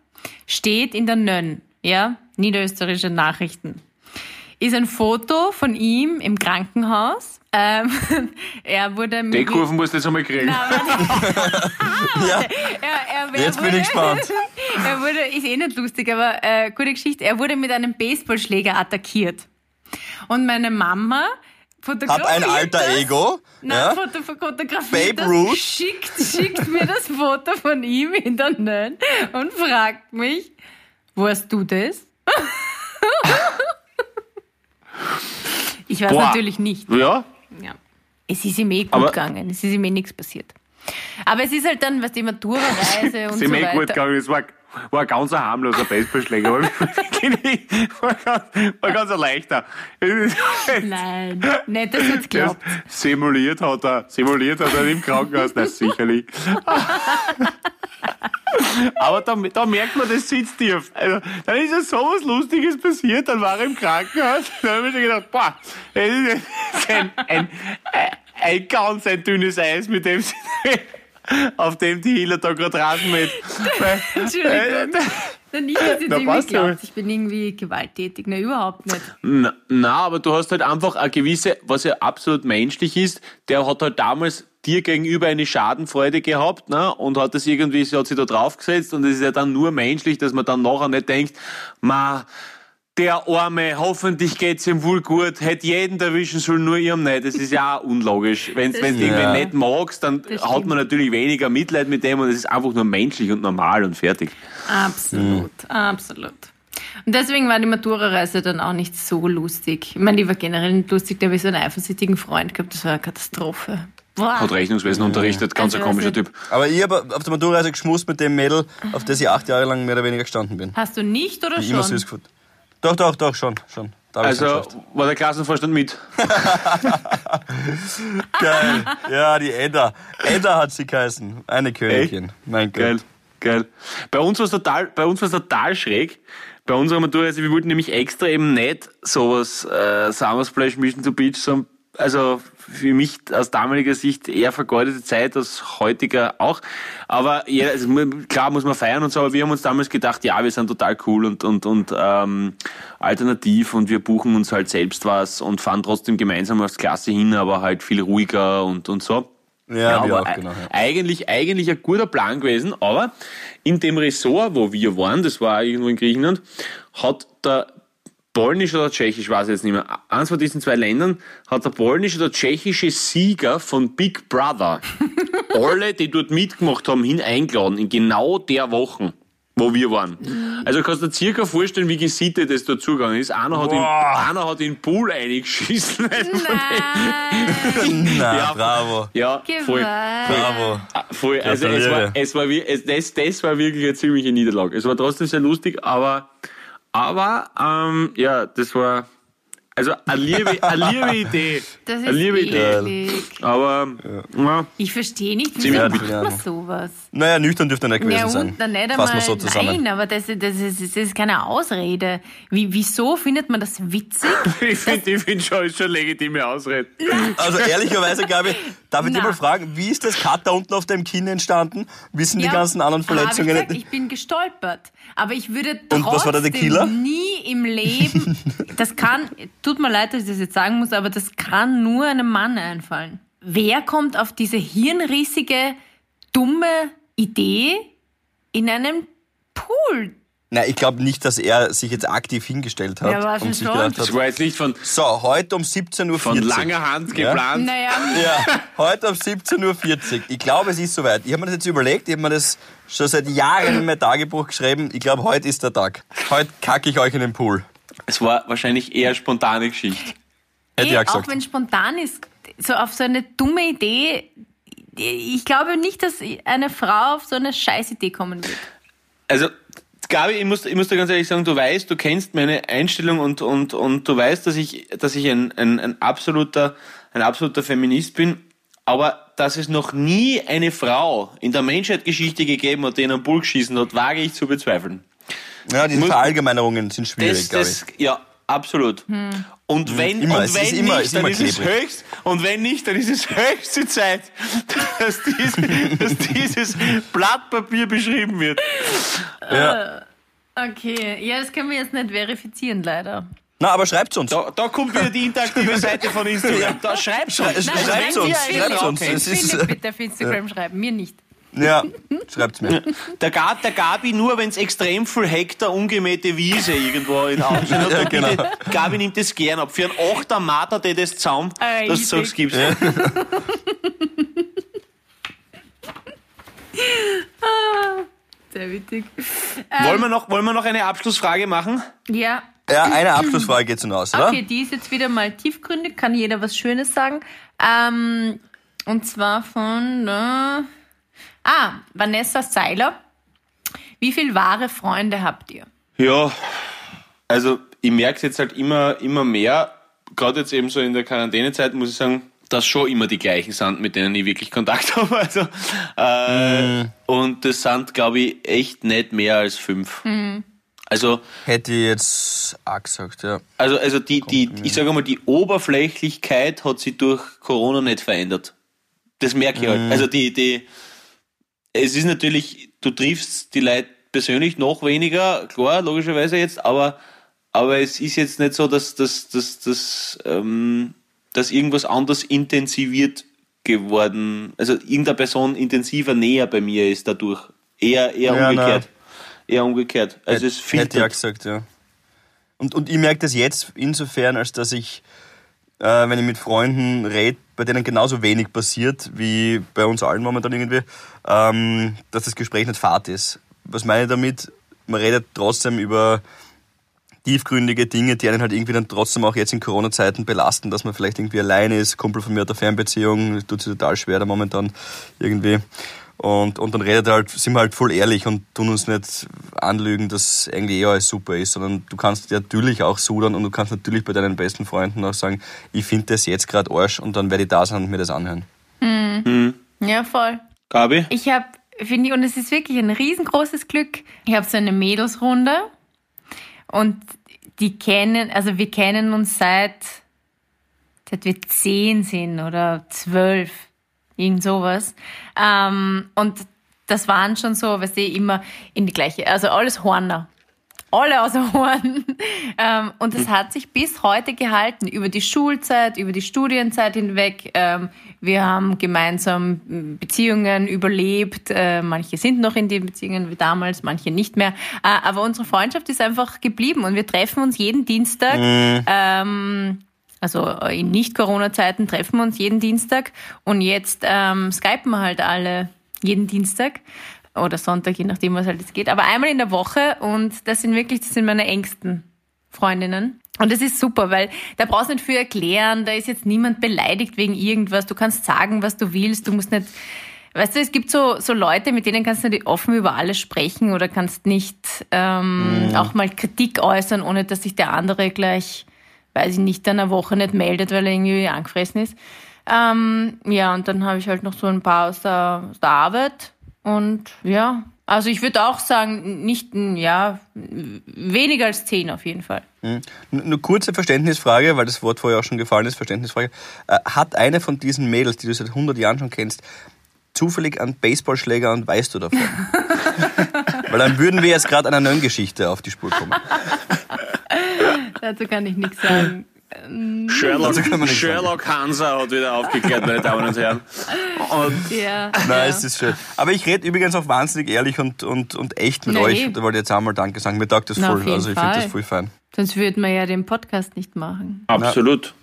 steht in der Nönn, ja, niederösterreichische Nachrichten, ist ein Foto von ihm im Krankenhaus. Ähm, er wurde mit, Die Kurven musst du jetzt einmal kriegen. Na, aber- Ja. er, er, Jetzt bin ich wurde- gespannt. Er wurde, ist eh nicht lustig, aber äh, gute Geschichte. Er wurde mit einem Baseballschläger attackiert. Und meine Mama Hab ein alter das, Ego. Nein, ja? foto, fotografiert Babe das, Ruth. Schickt, schickt mir das Foto von ihm in der Nähe und fragt mich, wo hast du das? ich weiß Boah. natürlich nicht. Ja, Ja. Es ist ihm eh gut Aber- gegangen. Es ist ihm eh nichts passiert. Aber es ist halt dann, was die Matura-Reise und so mir eh gut weiter. gegangen. Es war, war ganz ein harmloser Baseballschläger. war, ganz, war ganz ein leichter. Nein, nicht, dass jetzt glaubt. simuliert hat er, simuliert hat er im Krankenhaus, na sicherlich. Aber da, da merkt man, das sitzt tief. Also, dann ist ja sowas Lustiges passiert, dann war er im Krankenhaus, dann habe ich mir schon gedacht, boah, das ist ein, ein, ein, ein ganz ein dünnes Eis, mit dem sie, auf dem die Hila da gerade rasen mit. Entschuldigung. Na, nicht, dass jetzt Na, irgendwie glaubt, ich bin irgendwie gewalttätig. Na, überhaupt nicht. Na, na, aber du hast halt einfach eine gewisse, was ja absolut menschlich ist, der hat halt damals dir gegenüber eine Schadenfreude gehabt, ne, und hat das irgendwie, sie hat sich da draufgesetzt und es ist ja dann nur menschlich, dass man dann nachher nicht denkt, ma, der Arme, hoffentlich geht's ihm wohl gut, hätte jeden erwischen sollen, nur ihrem nicht. Das ist ja auch unlogisch. Wenn du irgendwen stimmt. nicht magst, dann Das hat stimmt. man natürlich weniger Mitleid mit dem und es ist einfach nur menschlich und normal und fertig. Absolut, absolut. Und deswegen war die Matura-Reise dann auch nicht so lustig. Ich meine, die war generell nicht lustig, da habe ich so einen eifersüchtigen Freund gehabt, das war eine Katastrophe. Boah. Hat Rechnungswesen unterrichtet, ganz ein Also, komischer also- Typ. Aber ich habe auf der Maturreise geschmust mit dem Mädel, auf das ich acht Jahre lang mehr oder weniger gestanden bin. Hast du nicht oder immer schon? süß gefunden. Doch, doch, doch, schon, schon. Da Also war der Klassenvorstand mit. Geil. Ja, die Edda. Edda hat sie geheißen. Eine Königin. Mein Gott. Geil, geil. Bei uns war es total, bei uns total schräg. Bei unserer Matura, also wir wollten nämlich extra eben nicht sowas äh, Summer Splash Mission to Beach, sondern also für mich aus damaliger Sicht eher vergeudete Zeit, aus heutiger auch. Aber ja, also, klar muss man feiern und so, aber wir haben uns damals gedacht, ja, wir sind total cool und, und, und ähm, alternativ und wir buchen uns halt selbst was und fahren trotzdem gemeinsam als Klasse hin, aber halt viel ruhiger und, und so. Ja, wir aber auch, genau. Ja. eigentlich, eigentlich ein guter Plan gewesen, aber in dem Ressort, wo wir waren, das war irgendwo in Griechenland, hat der polnische oder tschechisch, weiß ich jetzt nicht mehr, eins von diesen zwei Ländern, hat der polnische oder tschechische Sieger von Big Brother alle, die dort mitgemacht haben, hin eingeladen, in genau der Woche, wo wir waren. Also kannst du dir circa vorstellen, wie gesittet es dort zugegangen ist. Einer hat, in, einer hat in den Pool eingeschissen. Nein. Na, Ja. bravo. ja, voll. Bravo. Ah, Voll, also es war, es war, es, das, das war wirklich eine ziemliche Niederlage. Es war trotzdem sehr lustig, aber, aber, ähm, ja, das war, also eine liebe, eine liebe Idee. Das eine ist liebe Idee. Aber, ja. Ich verstehe nicht, wieso Ziemlich macht man sowas? Naja, nüchtern dürfte er nicht gewesen Ja, sein. dann nicht Fassen einmal, wir so zusammen. nein, aber das, das, ist, das ist keine Ausrede. Wie, wieso findet man das witzig? Ich finde, ich find schon, schon legitime Ausrede. Also ehrlicherweise, Gabi, darf ich dich Na. mal fragen, wie ist das Cut da unten auf deinem Kinn entstanden? Wie sind die Ja, ganzen anderen hab Verletzungen? Ich, gesagt, ich bin gestolpert. Aber ich würde Und was war da der trotzdem Killer? nie im Leben, das kann, tut mir leid, dass ich das jetzt sagen muss, aber das kann nur einem Mann einfallen. Wer kommt auf diese hirnrissige, dumme Idee, in einem Pool? Nein, ich glaube nicht, dass er sich jetzt aktiv hingestellt hat Ja, war und sich schon. gedacht Das hat, war jetzt nicht von, so, heute um 17.40 Uhr. von langer Hand Ja? geplant. Naja, Ja, heute um 17.40 Uhr. Ich glaube, es ist soweit. Ich habe mir das jetzt überlegt, ich habe mir das schon seit Jahren in mein Tagebuch geschrieben. Ich glaube, heute ist der Tag. Heute kacke ich euch in den Pool. Es war wahrscheinlich eher spontane Geschichte. Hätte ich eh, auch auch gesagt. wenn spontan ist, so auf so eine dumme Idee, ich glaube nicht, dass eine Frau auf so eine Scheißidee kommen wird. Also, Gabi, ich muss, ich muss dir ganz ehrlich sagen, du weißt, du kennst meine Einstellung und, und, und du weißt, dass ich, dass ich ein, ein, ein, absoluter, ein absoluter Feminist bin. Aber dass es noch nie eine Frau in der Menschheitsgeschichte gegeben hat, die in einen Bull geschissen hat, wage ich zu bezweifeln. Ja, diese muss- Verallgemeinerungen sind schwierig, Das, glaube das, ja, absolut. Und wenn, Immer, und wenn ist immer- nicht, ist dann ist es höchst, und wenn nicht, dann ist es höchste Zeit, dass, dies, dass dieses Blatt Papier beschrieben wird. ich. Ja. Okay, ja, das können wir jetzt nicht verifizieren, leider. Na, aber schreibt's uns. Da, da kommt wieder die interaktive Seite von Instagram. Da schreibst du. Schrei- uns. Nein, schreibt's uns, schreibt's uns. Philipp, Es ist- Philipp bitte auf Instagram schreiben, mir nicht. Ja, schreibt's mir. Der, Gab, der Gabi nur, wenn es extrem viel Hektar ungemähte Wiese irgendwo in Augen hat. Ja, Ja, genau. Gabi nimmt das gern ab. Für einen Achter Mater, der das zaum, Ah, dass du sagst, gibst. Sehr witzig. Wollen, wir noch, wollen wir noch eine Abschlussfrage machen? Ja, Ja, eine Abschlussfrage geht's noch aus, oder? okay, die ist jetzt wieder mal tiefgründig, kann jeder was Schönes sagen. Ähm, und zwar von äh, ah, Vanessa Seiler. Wie viel wahre Freunde habt ihr? Ja, also ich merke es jetzt halt immer, immer mehr, gerade jetzt eben so in der Quarantänezeit, muss ich sagen, dass schon immer die gleichen sind, mit denen ich wirklich Kontakt habe. Also, äh, Und das sind, glaube ich, echt nicht mehr als fünf. Also, Hätte ich jetzt auch gesagt, ja. also, also die, die, ich sage mal, die Oberflächlichkeit hat sich durch Corona nicht verändert. Das merke ich halt. Also die, die, es ist natürlich, du triffst die Leute persönlich noch weniger, klar, logischerweise jetzt, aber, aber es ist jetzt nicht so, dass, dass, dass, dass, ähm, dass irgendwas anders intensiviert geworden, also irgendeine Person intensiver näher bei mir ist dadurch. Eher, eher Ja, umgekehrt. Eher umgekehrt. Also es Hätte ich auch filtert. gesagt, ja. Und, und ich merke das jetzt insofern, als dass ich, äh, wenn ich mit Freunden rede, bei denen genauso wenig passiert wie bei uns allen momentan irgendwie, ähm, dass das Gespräch nicht fad ist. Was meine ich damit? Man redet trotzdem über tiefgründige Dinge, die einen halt irgendwie dann trotzdem auch jetzt in Corona-Zeiten belasten, dass man vielleicht irgendwie alleine ist. Kumpel von mir hat eine Fernbeziehung, tut sich total schwer da momentan irgendwie. Und, und dann redet halt, sind wir halt voll ehrlich und tun uns nicht anlügen, dass eigentlich eh alles super ist, sondern du kannst natürlich auch sudern und du kannst natürlich bei deinen besten Freunden auch sagen, ich finde das jetzt gerade Arsch und dann werde ich da sein und mir das anhören. Mhm. Ja, voll. Gabi? Ich habe, finde ich, und es ist wirklich ein riesengroßes Glück, ich habe so eine Mädelsrunde und die kennen, also wir kennen uns seit, seit wir zehn sind oder zwölf irgend sowas. Ähm, und das waren schon so, weißt du, immer in die gleiche, also alles Horner. Alle außer Horn. ähm, und das hat sich bis heute gehalten, über die Schulzeit, über die Studienzeit hinweg. Ähm, wir haben gemeinsam Beziehungen überlebt. Äh, manche sind noch in den Beziehungen wie damals, manche nicht mehr. Äh, aber unsere Freundschaft ist einfach geblieben und wir treffen uns jeden Dienstag. Mhm. Ähm, also in Nicht-Corona-Zeiten treffen wir uns jeden Dienstag und jetzt ähm, skypen wir halt alle jeden Dienstag oder Sonntag, je nachdem, was halt jetzt geht. Aber einmal in der Woche und das sind wirklich, das sind meine engsten Freundinnen. Und das ist super, weil da brauchst du nicht viel erklären, da ist jetzt niemand beleidigt wegen irgendwas. Du kannst sagen, was du willst, du musst nicht Weißt du, es gibt so, so Leute, mit denen kannst du nicht offen über alles sprechen oder kannst nicht ähm, mhm. auch mal Kritik äußern, ohne dass sich der andere gleich weiß ich nicht, dann eine Woche nicht meldet, weil er irgendwie angefressen ist. Ähm, ja, und dann habe ich halt noch so ein paar aus der, aus der Arbeit. Und ja, also ich würde auch sagen, nicht, ja, weniger als zehn auf jeden Fall. Mhm. Nur kurze Verständnisfrage, weil das Wort vorher auch schon gefallen ist, Verständnisfrage. Äh, hat eine von diesen Mädels, die du seit 100 Jahren schon kennst, zufällig einen Baseballschläger und weißt du davon? weil dann würden wir jetzt gerade einer neuen Geschichte auf die Spur kommen. Dazu kann ich nichts sagen. Sherlock, Sherlock Hansa hat wieder aufgeklärt, meine Damen und Herren. Und ja, Nein, ja. es ist schön. Aber ich rede übrigens auch wahnsinnig ehrlich und, und, und echt mit nee. euch. Da wollte ich jetzt einmal Danke sagen. Mir taugt das Na, voll. Also ich finde das voll fein. Sonst würden wir ja den Podcast nicht machen. Absolut.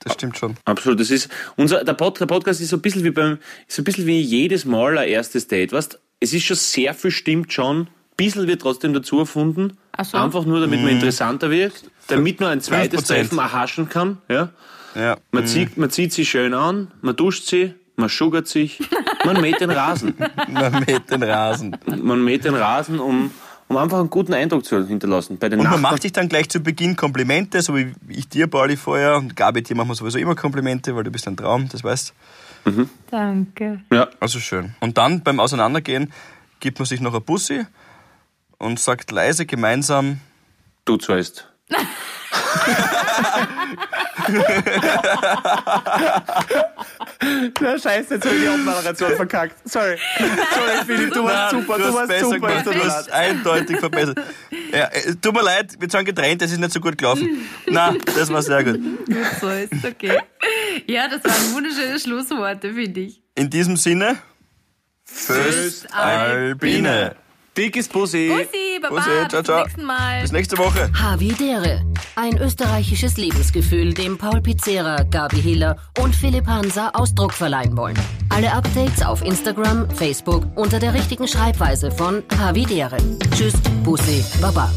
Das stimmt schon. Absolut. Das ist unser, der, Pod, der Podcast ist so ein bisschen wie beim, so ein bisschen wie jedes Mal ein erstes Date. Weißt, es ist schon sehr viel stimmt schon bisschen wird trotzdem dazu erfunden. So. Einfach nur, damit man mhm. interessanter wird, damit man ein zweites 5%. Treffen erhaschen kann. Ja? Ja. Man, mhm. zieht, man zieht sie schön an, man duscht sie, man sugert sich, man mäht den Rasen. man mäht den Rasen. Man mäht den Rasen, um, um einfach einen guten Eindruck zu hinterlassen. Bei den und man macht sich dann gleich zu Beginn Komplimente, so wie ich dir, Pauli, vorher. Und Gabi, dir machen wir sowieso immer Komplimente, weil du bist ein Traum, das weißt mhm. Danke. Ja. Also schön. Und dann beim Auseinandergehen gibt man sich noch ein Bussi und sagt leise gemeinsam: Du zuerst. Na scheiße, jetzt habe ich die Abmoderation verkackt. Sorry. Sorry, Philipp, du warst super, du, du warst super. Gemacht, du hast eindeutig verbessert. Ja, äh, tut mir leid, wir sind getrennt, das ist nicht so gut gelaufen. Na, das war sehr gut. Gut so ist okay. Ja, das waren wunderschöne Schlussworte, finde ich. In diesem Sinne, Föst Albine. Dickes Bussi. Bussi, Baba, Bussi, ciao, ciao. Bis, Mal. bis nächste Woche. Havidere. Ein österreichisches Lebensgefühl, dem Paul Pizzera, Gabi Hiller und Philipp Hansa Ausdruck verleihen wollen. Alle Updates auf Instagram, Facebook unter der richtigen Schreibweise von Havidere. Tschüss, Bussi, Baba.